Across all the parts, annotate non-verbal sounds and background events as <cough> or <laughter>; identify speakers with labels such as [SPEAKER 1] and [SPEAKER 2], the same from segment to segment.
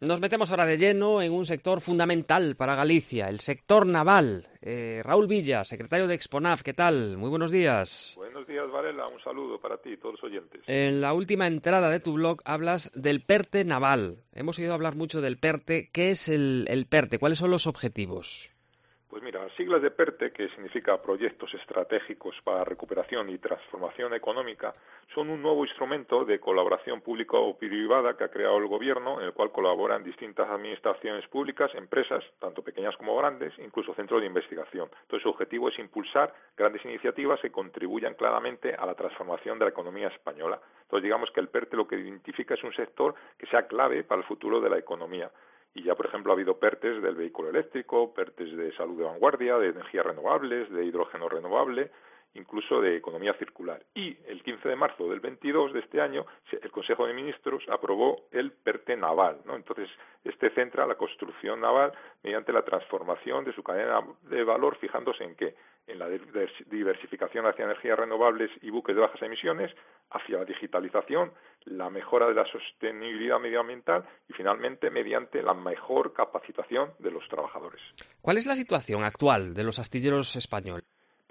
[SPEAKER 1] Nos metemos ahora de lleno en un sector fundamental para Galicia, el sector naval. Eh, Raúl Villa, secretario de Exponaf, ¿qué tal? Muy buenos días.
[SPEAKER 2] Buenos días, Varela. Un saludo para ti y todos los oyentes.
[SPEAKER 1] En la última entrada de tu blog hablas del PERTE naval. Hemos oído hablar mucho del PERTE. ¿Qué es el, el PERTE? ¿Cuáles son los objetivos?
[SPEAKER 2] Pues mira, las siglas de PERTE, que significa Proyectos Estratégicos para Recuperación y Transformación Económica, son un nuevo instrumento de colaboración pública o privada que ha creado el Gobierno, en el cual colaboran distintas administraciones públicas, empresas, tanto pequeñas como grandes, incluso centros de investigación. Entonces, su objetivo es impulsar grandes iniciativas que contribuyan claramente a la transformación de la economía española. Entonces, digamos que el PERTE lo que identifica es un sector que sea clave para el futuro de la economía y ya, por ejemplo, ha habido PERTES del vehículo eléctrico, PERTES de salud de vanguardia, de energías renovables, de hidrógeno renovable, incluso de economía circular. Y el 15 de marzo del 22 de este año, el Consejo de Ministros aprobó el PERTE naval. ¿no? Entonces, este centra la construcción naval mediante la transformación de su cadena de valor, fijándose en qué? En la diversificación hacia energías renovables y buques de bajas emisiones, hacia la digitalización, la mejora de la sostenibilidad medioambiental y, finalmente, mediante la mejor capacitación de los trabajadores.
[SPEAKER 1] ¿Cuál es la situación actual de los astilleros españoles?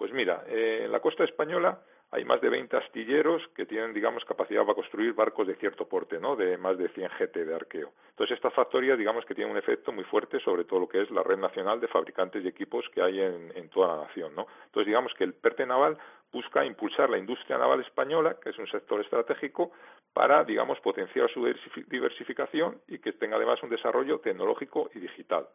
[SPEAKER 2] Pues mira, eh, en la costa española hay más de 20 astilleros que tienen, digamos, capacidad para construir barcos de cierto porte, ¿no? De más de 100 GT de arqueo. Entonces, estas factorías, digamos, que tienen un efecto muy fuerte sobre todo lo que es la red nacional de fabricantes y equipos que hay en, en toda la nación, ¿no? Entonces, digamos que el PERTE naval busca impulsar la industria naval española, que es un sector estratégico, para, digamos, potenciar su diversificación y que tenga además un desarrollo tecnológico y digital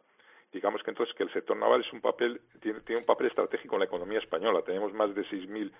[SPEAKER 2] digamos que entonces que el sector naval es un papel tiene, un papel estratégico en la economía española. Tenemos más de 6.000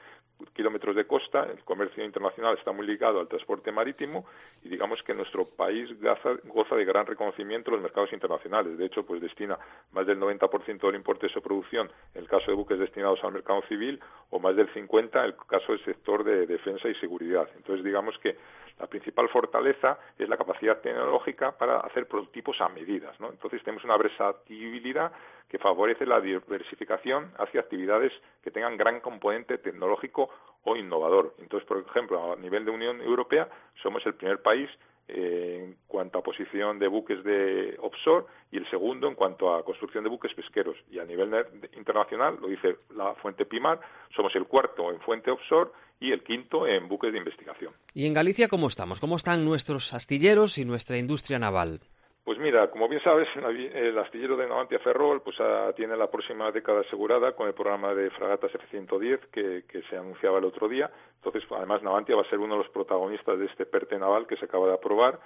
[SPEAKER 2] kilómetros de costa, el comercio internacional está muy ligado al transporte marítimo y digamos que nuestro país goza, goza de gran reconocimiento en los mercados internacionales. De hecho, pues destina más del 90% del importe de su producción en el caso de buques destinados al mercado civil o más del 50% en el caso del sector de defensa y seguridad. Entonces, digamos que la principal fortaleza es la capacidad tecnológica para hacer prototipos a medidas. ¿no? Entonces tenemos una versatilidad que favorece la diversificación hacia actividades que tengan gran componente tecnológico o innovador. Entonces, por ejemplo, a nivel de Unión Europea somos el primer país eh, en cuanto a posición de buques de offshore y el segundo en cuanto a construcción de buques pesqueros. Y a nivel internacional, lo dice la fuente PIMAR, somos el cuarto en fuente offshore y el quinto en buques de investigación.
[SPEAKER 1] ¿Y en Galicia cómo estamos? ¿Cómo están nuestros astilleros y nuestra industria naval?
[SPEAKER 2] Pues mira, como bien sabes, <laughs> el astillero de Navantia Ferrol pues, tiene la próxima década asegurada con el programa de fragatas F-110 que, que, se anunciaba el otro día. Entonces, además, Navantia va a ser uno de los protagonistas de este PERTE naval que se acaba de aprobar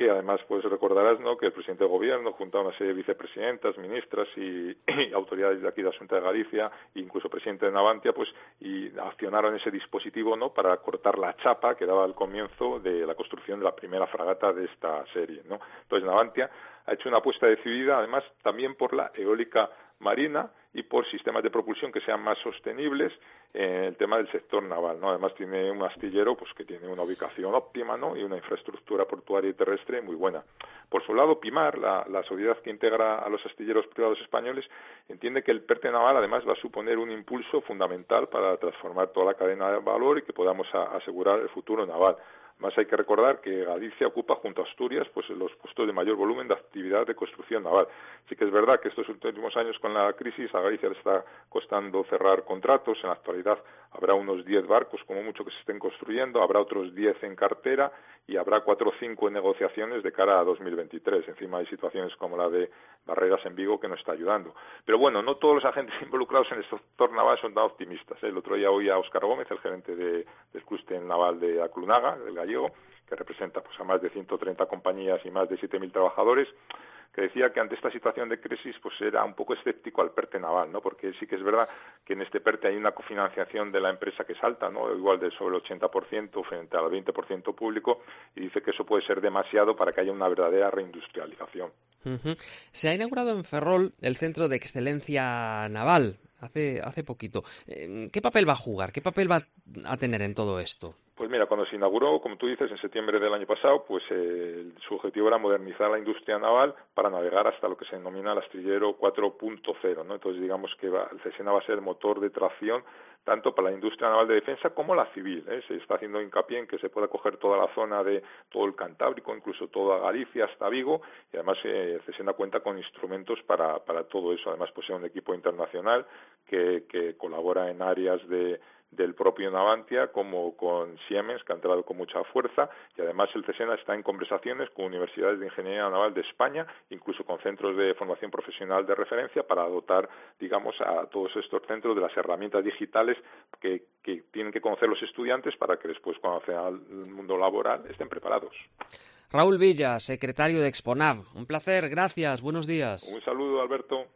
[SPEAKER 2] que además pues recordarás ¿no? que el presidente del gobierno junto a una serie de vicepresidentas, ministras y, <clears throat> autoridades de aquí de Asunta de Galicia, incluso presidente de Navantia, pues y accionaron ese dispositivo ¿no? para cortar la chapa que daba el comienzo de la construcción de la primera fragata de esta serie. ¿no? Entonces Navantia ha hecho una apuesta decidida además también por la eólica marina y por sistemas de propulsión que sean más sostenibles en el tema del sector naval, ¿no? Además tiene un astillero pues que tiene una ubicación óptima, ¿no? Y una infraestructura portuaria y terrestre muy buena. Por su lado, Pimar, la, la sociedad que integra a los astilleros privados españoles, entiende que el PERTE naval además va a suponer un impulso fundamental para transformar toda la cadena de valor y que podamos asegurar el futuro naval. Más hay que recordar que Galicia ocupa junto a Asturias pues los puestos de mayor volumen de actividad de construcción naval. Sí que es verdad que estos últimos años con la crisis a Galicia le está costando cerrar contratos. En la actualidad habrá unos 10 barcos como mucho que se estén construyendo, habrá otros 10 en cartera y habrá cuatro o cinco negociaciones de cara a 2023. Encima hay situaciones como la de Barreras en Vigo que nos está ayudando. Pero bueno, no todos los agentes <laughs> involucrados en el sector naval son tan optimistas. ¿eh? El otro día oí a Óscar Gómez, el gerente de, del clúster naval de Aclunaga, que representa pues, a más de 130 compañías y más de 7.000 trabajadores, que decía que ante esta situación de crisis pues era un poco escéptico al PERTE naval, ¿no? Porque sí que es verdad que en este PERTE hay una cofinanciación de la empresa que salta, ¿no? Igual de sobre el 80% frente al 20% público y dice que eso puede ser demasiado para que haya una verdadera reindustrialización.
[SPEAKER 1] Se ha inaugurado en Ferrol el Centro de Excelencia Naval hace, hace poquito. Eh, ¿Qué papel va a jugar? ¿Qué papel va a tener en todo esto?
[SPEAKER 2] Pues mira, cuando se inauguró, como tú dices, en septiembre del año pasado, pues eh, su objetivo era modernizar la industria naval para navegar hasta lo que se denomina el astillero 4.0, ¿no? Entonces, digamos que el CESENA va a ser el motor de tracción tanto para la industria naval de defensa como la civil. ¿eh? Se está haciendo hincapié en que se pueda coger toda la zona de todo el Cantábrico, incluso toda Galicia hasta Vigo, y además eh, CESENA cuenta con instrumentos para, para todo eso. Además, posee un equipo internacional que, que colabora en áreas de del propio Navantia como con Siemens, que ha entrado con mucha fuerza, y además el CESENA está en conversaciones con universidades de ingeniería naval de España, incluso con centros de formación profesional de referencia, para dotar, digamos, a todos estos centros de las herramientas digitales que, que tienen que conocer los estudiantes para que después, cuando accedan al mundo laboral, estén preparados.
[SPEAKER 1] Raúl Villa, secretario de Exponav. Un placer, gracias, buenos días.
[SPEAKER 2] Un saludo, Alberto.